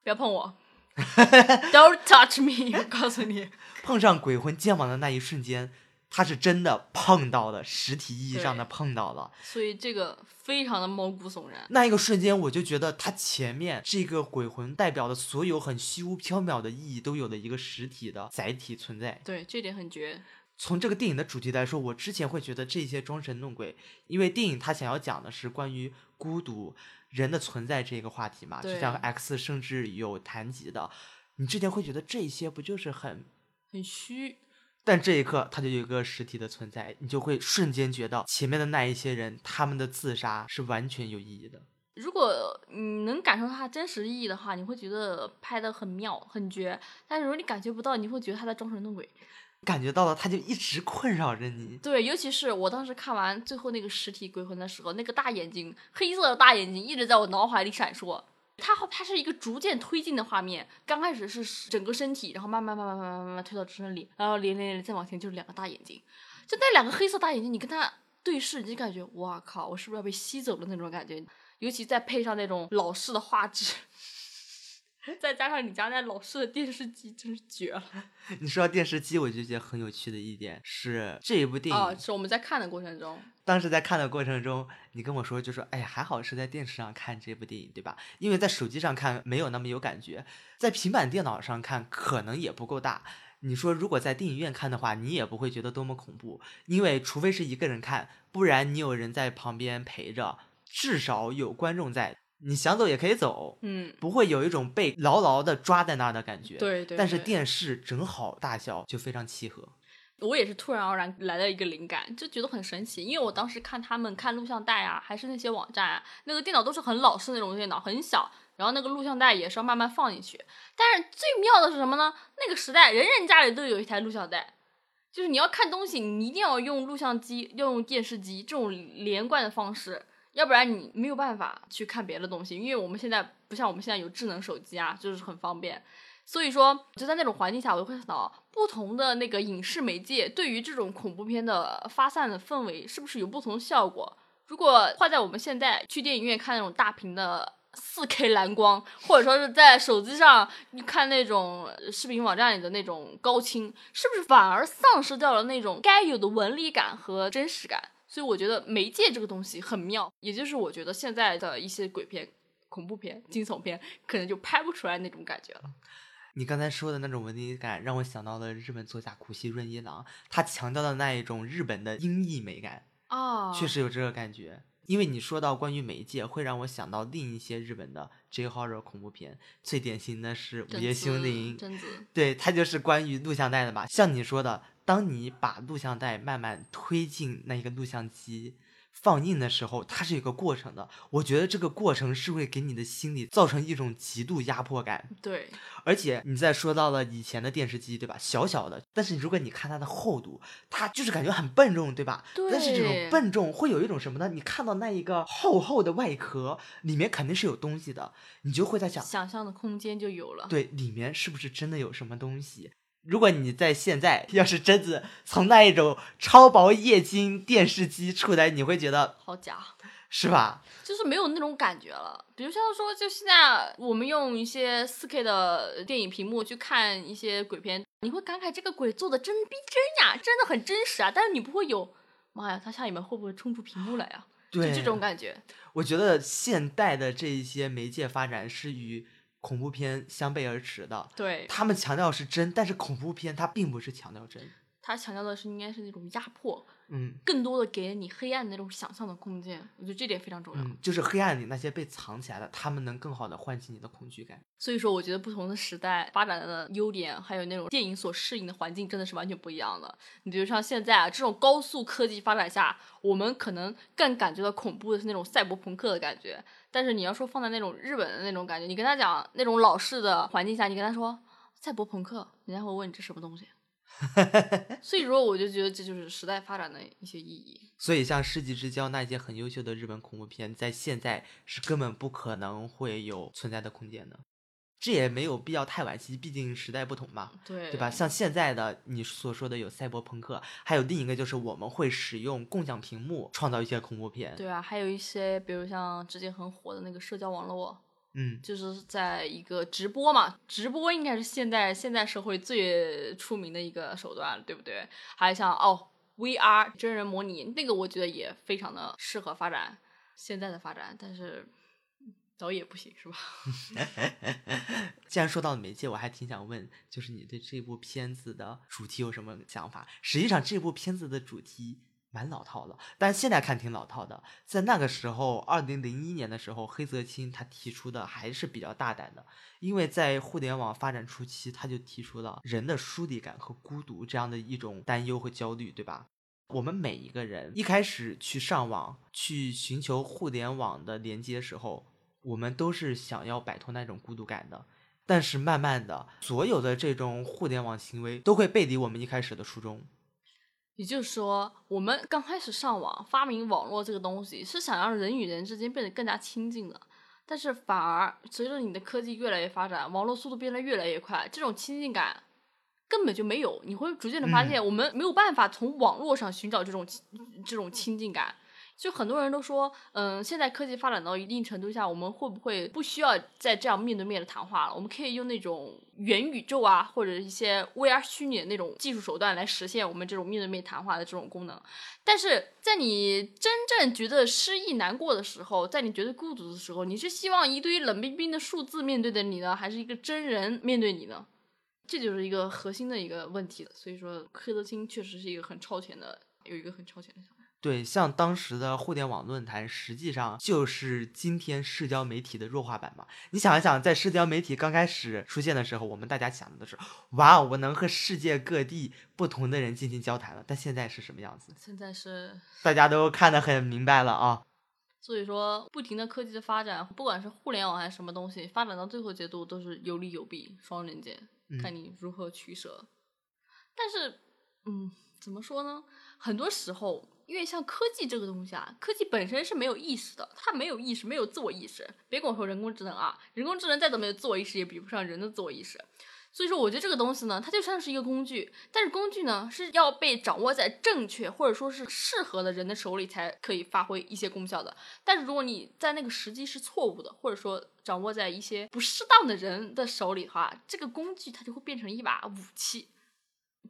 不要碰我 Don't touch me！我告诉你，碰上鬼魂肩膀的那一瞬间，他是真的碰到了，实体意义上的碰到了。所以这个非常的毛骨悚然。那一个瞬间，我就觉得他前面这个鬼魂代表的所有很虚无缥缈的意义，都有了一个实体的载体存在。对，这点很绝。从这个电影的主题来说，我之前会觉得这些装神弄鬼，因为电影它想要讲的是关于孤独、人的存在这个话题嘛，就像 X 甚至有谈及的，你之前会觉得这些不就是很，很虚，但这一刻它就有一个实体的存在，你就会瞬间觉得前面的那一些人他们的自杀是完全有意义的。如果你能感受到它真实意义的话，你会觉得拍的很妙、很绝。但是如果你感觉不到，你会觉得他在装神弄鬼。感觉到了，他就一直困扰着你。对，尤其是我当时看完最后那个实体鬼魂的时候，那个大眼睛，黑色的大眼睛一直在我脑海里闪烁。它它是一个逐渐推进的画面，刚开始是整个身体，然后慢慢慢慢慢慢慢慢推到支撑里，然后连连连再往前就是两个大眼睛，就那两个黑色大眼睛，你跟他对视，你就感觉哇靠，我是不是要被吸走了那种感觉？尤其再配上那种老式的画质，再加上你家那老式的电视机，真是绝了。你说到电视机，我就觉得很有趣的一点是，这一部电影、哦，是我们在看的过程中，当时在看的过程中，你跟我说就说，哎呀，还好是在电视上看这部电影，对吧？因为在手机上看没有那么有感觉，在平板电脑上看可能也不够大。你说如果在电影院看的话，你也不会觉得多么恐怖，因为除非是一个人看，不然你有人在旁边陪着，至少有观众在，你想走也可以走，嗯，不会有一种被牢牢的抓在那儿的感觉。对对。但是电视正好大小就非常契合。我也是突然而然来了一个灵感，就觉得很神奇。因为我当时看他们看录像带啊，还是那些网站啊，那个电脑都是很老式那种电脑，很小，然后那个录像带也是要慢慢放进去。但是最妙的是什么呢？那个时代人人家里都有一台录像带，就是你要看东西，你一定要用录像机，要用电视机这种连贯的方式，要不然你没有办法去看别的东西。因为我们现在不像我们现在有智能手机啊，就是很方便。所以说，就在那种环境下，我就会想到不同的那个影视媒介对于这种恐怖片的发散的氛围是不是有不同的效果。如果换在我们现在去电影院看那种大屏的四 K 蓝光，或者说是在手机上你看那种视频网站里的那种高清，是不是反而丧失掉了那种该有的纹理感和真实感？所以我觉得媒介这个东西很妙，也就是我觉得现在的一些鬼片、恐怖片、惊悚片可能就拍不出来那种感觉了。你刚才说的那种纹理感，让我想到了日本作家古西润一郎，他强调的那一种日本的音译美感，啊，确实有这个感觉。因为你说到关于媒介，会让我想到另一些日本的 J horror 恐怖片，最典型的是《午夜凶铃》，贞子，对，它就是关于录像带的嘛。像你说的，当你把录像带慢慢推进那一个录像机，放映的时候，它是有个过程的。我觉得这个过程是会给你的心理造成一种极度压迫感。对，而且你再说到了以前的电视机，对吧？小小的，但是如果你看它的厚度，它就是感觉很笨重，对吧？对但是这种笨重会有一种什么呢？你看到那一个厚厚的外壳，里面肯定是有东西的，你就会在想，想象的空间就有了。对，里面是不是真的有什么东西？如果你在现在 要是真的从那一种超薄液晶电视机出来，你会觉得好假，是吧？就是没有那种感觉了。比如像说，就现在我们用一些四 K 的电影屏幕去看一些鬼片，你会感慨这个鬼做的真逼真呀，真的很真实啊。但是你不会有，妈呀，他下一秒会不会冲出屏幕来呀？就对，这种感觉。我觉得现代的这一些媒介发展是与恐怖片相背而驰的。对，他们强调是真，但是恐怖片它并不是强调真。它强调的是应该是那种压迫，嗯更多的给你黑暗的那种想象的空间。我觉得这点非常重要。嗯，就是黑暗里那些被藏起来的，他们能更好的唤起你的恐惧感。所以说，我觉得不同的时代发展的优点，还有那种电影所适应的环境，真的是完全不一样的。你比如像现在啊，这种高速科技发展下，我们可能更感觉到恐怖的是那种赛博朋克的感觉。但是你要说放在那种日本的那种感觉，你跟他讲那种老式的环境下，你跟他说赛博朋克，人家会问你这什么东西。所以说，我就觉得这就是时代发展的一些意义。所以，像《世纪之交》那些很优秀的日本恐怖片，在现在是根本不可能会有存在的空间的。这也没有必要太惋惜，毕竟时代不同嘛，对对吧？？像现在的你所说的有赛博朋克，还有另一个就是我们会使用共享屏幕创造一些恐怖片。对啊，还有一些，比如像之前很火的那个社交网络，嗯，就是在一个直播嘛，直播应该是现在现在社会最出名的一个手段，对不对？还有像哦，VR 真人模拟，那个我觉得也非常的适合发展现在的发展，但是嗯导演不行是吧？既然说到媒介，我还挺想问，就是你对这部片子的主题有什么想法？实际上，这部片子的主题蛮老套了，但现在看挺老套的。在那个时候，二零零一年的时候，黑泽清他提出的还是比较大胆的，因为在互联网发展初期，他就提出了人的疏离感和孤独这样的一种担忧和焦虑，对吧？我们每一个人一开始去上网、去寻求互联网的连接时候，我们都是想要摆脱那种孤独感的。但是慢慢的，所有的这种互联网行为都会背离我们一开始的初衷。也就是说，我们刚开始上网发明网络这个东西，是想让人与人之间变得更加亲近的。但是反而随着你的科技越来越发展，网络速度变得越来越快，这种亲近感根本就没有。你会逐渐的发现，我们没有办法从网络上寻找这种亲这种亲近感。就很多人都说，嗯，现在科技发展到一定程度下，我们会不会不需要再这样面对面的谈话了？我们可以用那种元宇宙啊，或者一些 VR 虚拟的那种技术手段来实现我们这种面对面谈话的这种功能。但是在你真正觉得失意难过的时候，在你觉得孤独的时候，你是希望一堆冷冰冰的数字面对着你呢，还是一个真人面对你呢？这就是一个核心的一个问题了。所以说，黑泽清确实是一个很超前的，有一个很超前的想法。对，像当时的互联网论坛，实际上就是今天社交媒体的弱化版嘛。你想一想，在社交媒体刚开始出现的时候，我们大家想的是，哇，我能和世界各地不同的人进行交谈了。但现在是什么样子？现在是 大家都看得很明白了啊。所以说，不停的科技的发展，不管是互联网还是什么东西，发展到最后阶段都是有利有弊，双刃剑，看你如何取舍。但是，嗯，怎么说呢？很多时候，因为像科技这个东西啊，科技本身是没有意识的，它没有意识，没有自我意识。别跟我说人工智能啊，人工智能再怎么有自我意识，也比不上人的自我意识。所以说，我觉得这个东西呢，它就像是一个工具，但是工具呢是要被掌握在正确或者说是适合的人的手里才可以发挥一些功效的。但是如果你在那个时机是错误的，或者说掌握在一些不适当的人的手里的话，这个工具它就会变成一把武器。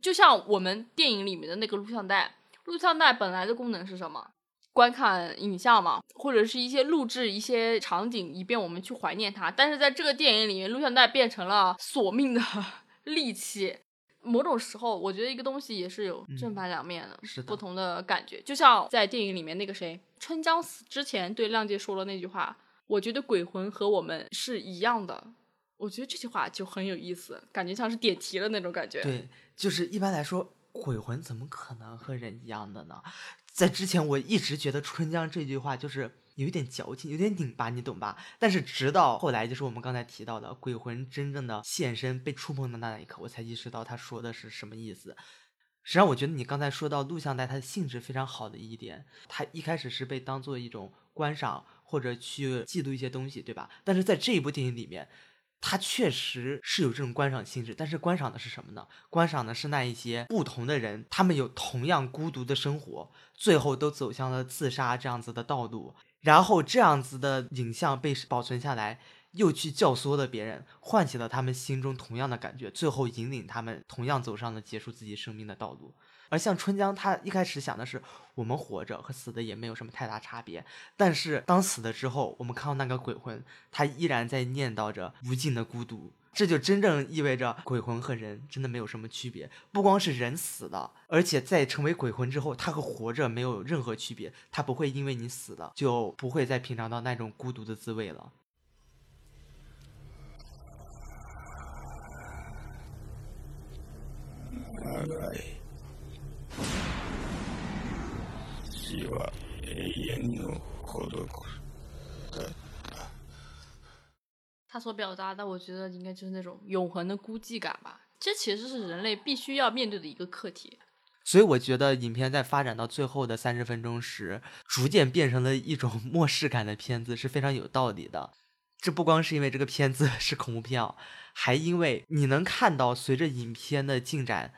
就像我们电影里面的那个录像带，录像带本来的功能是什么？观看影像嘛，或者是一些录制一些场景，以便我们去怀念它。但是在这个电影里面，录像带变成了索命的 利器。某种时候，我觉得一个东西也是有正反两面的，不同的感觉。就像在电影里面那个谁，春江死之前对亮介说了那句话：“我觉得鬼魂和我们是一样的。”我觉得这句话就很有意思，感觉像是点题了那种感觉。对，就是一般来说，鬼魂怎么可能和人一样的呢？在之前我一直觉得春江这句话就是有一点矫情，有点拧巴，你懂吧？但是直到后来，就是我们刚才提到的鬼魂真正的现身被触碰的那一刻，我才意识到他说的是什么意思。实际上，我觉得你刚才说到录像带它的性质非常好的一点，它一开始是被当做一种观赏或者去记录一些东西，对吧？但是在这一部电影里面，它确实是有这种观赏性质，但是观赏的是什么呢？观赏的是那一些不同的人，他们有同样孤独的生活，最后都走向了自杀这样子的道路，然后这样子的影像被保存下来。又去教唆了别人，唤起了他们心中同样的感觉，最后引领他们同样走上了结束自己生命的道路。而像春江，他一开始想的是，我们活着和死的也没有什么太大差别。但是当死了之后，我们看到那个鬼魂，他依然在念叨着无尽的孤独。这就真正意味着鬼魂和人真的没有什么区别。不光是人死了，而且在成为鬼魂之后，他和活着没有任何区别。他不会因为你死了，就不会再品尝到那种孤独的滋味了。死は永遠の孤独だ他所表达的，我觉得应该就是那种永恒的孤寂感吧。这其实是人类必须要面对的一个课题。所以我觉得影片在发展到最后的三十分钟时，逐渐变成了一种末世感的片子，是非常有道理的。这不光是因为这个片子是恐怖片啊，还因为你能看到随着影片的进展。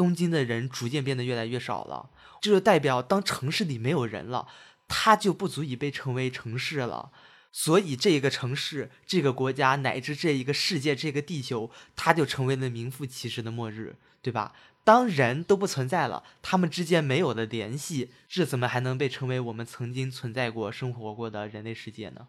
东京的人逐渐变得越来越少了，这就代表当城市里没有人了，它就不足以被称为城市了。所以，这个城市、这个国家乃至这一个世界、这个地球，它就成为了名副其实的末日，对吧？当人都不存在了，他们之间没有了联系，这怎么还能被称为我们曾经存在过、生活过的人类世界呢？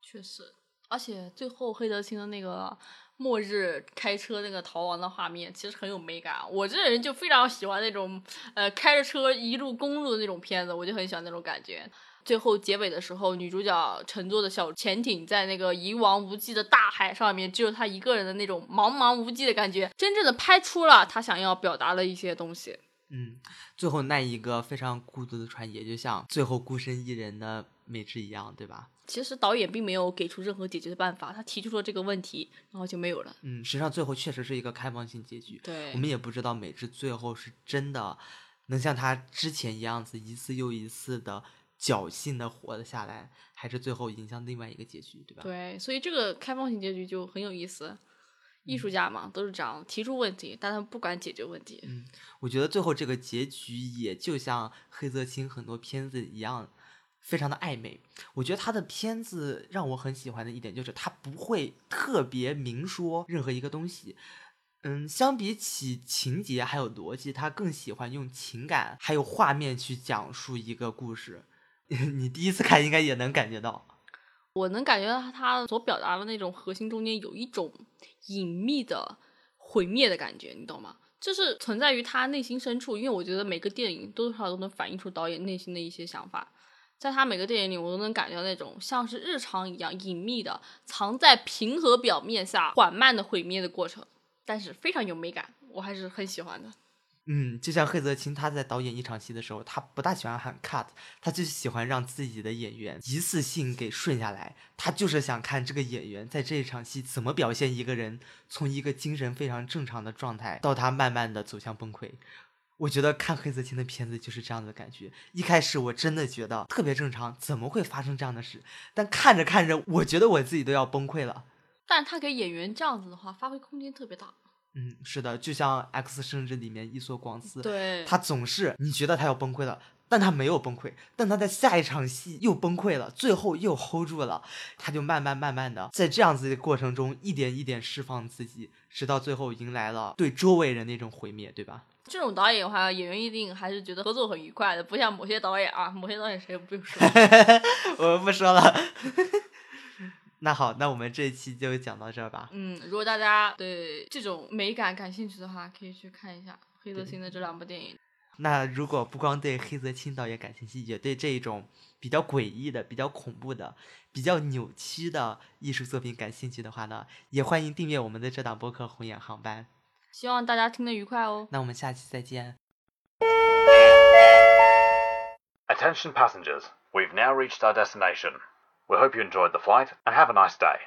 确实，而且最后黑德清的那个。末日开车那个逃亡的画面其实很有美感，我这人就非常喜欢那种，呃，开着车一路公路的那种片子，我就很喜欢那种感觉。最后结尾的时候，女主角乘坐的小潜艇在那个一望无际的大海上面，只有她一个人的那种茫茫无际的感觉，真正的拍出了她想要表达的一些东西。嗯，最后那一个非常孤独的船，也就像最后孤身一人的美智一样，对吧？其实导演并没有给出任何解决的办法，他提出了这个问题，然后就没有了。嗯，实际上最后确实是一个开放性结局。对，我们也不知道美智最后是真的能像他之前一样子一次又一次的侥幸的活了下来，还是最后迎向另外一个结局，对吧？对，所以这个开放性结局就很有意思。艺术家嘛，都是这样提出问题，但他们不敢解决问题。嗯，我觉得最后这个结局也就像黑泽清很多片子一样。非常的暧昧，我觉得他的片子让我很喜欢的一点就是他不会特别明说任何一个东西，嗯，相比起情节还有逻辑，他更喜欢用情感还有画面去讲述一个故事。你第一次看应该也能感觉到，我能感觉到他所表达的那种核心中间有一种隐秘的毁灭的感觉，你懂吗？就是存在于他内心深处，因为我觉得每个电影多多少少都能反映出导演内心的一些想法。在他每个电影里，我都能感觉到那种像是日常一样隐秘的，藏在平和表面下缓慢的毁灭的过程，但是非常有美感，我还是很喜欢的。嗯，就像黑泽清他在导演一场戏的时候，他不大喜欢喊 cut，他就喜欢让自己的演员一次性给顺下来，他就是想看这个演员在这一场戏怎么表现一个人从一个精神非常正常的状态到他慢慢的走向崩溃。我觉得看黑泽清的片子就是这样的感觉。一开始我真的觉得特别正常，怎么会发生这样的事？但看着看着，我觉得我自己都要崩溃了。但他给演员这样子的话，发挥空间特别大。嗯，是的，就像《X 生之》里面伊索广司，对，他总是你觉得他要崩溃了，但他没有崩溃，但他在下一场戏又崩溃了，最后又 hold 住了，他就慢慢慢慢的在这样子的过程中一点一点释放自己，直到最后迎来了对周围人那种毁灭，对吧？这种导演的话，演员一定还是觉得合作很愉快的，不像某些导演啊，某些导演谁也不用说。我们不说了。那好，那我们这一期就讲到这儿吧。嗯，如果大家对这种美感感兴趣的话，可以去看一下黑泽清的这两部电影。那如果不光对黑泽清导演感兴趣，也对这一种比较诡异的、比较恐怖的、比较扭曲的艺术作品感兴趣的话呢，也欢迎订阅我们的这档播客《红眼航班》。希望大家听得愉快哦。那我们下期再见。 Attention passengers, we've now reached our destination. We hope you enjoyed the flight and have a nice day.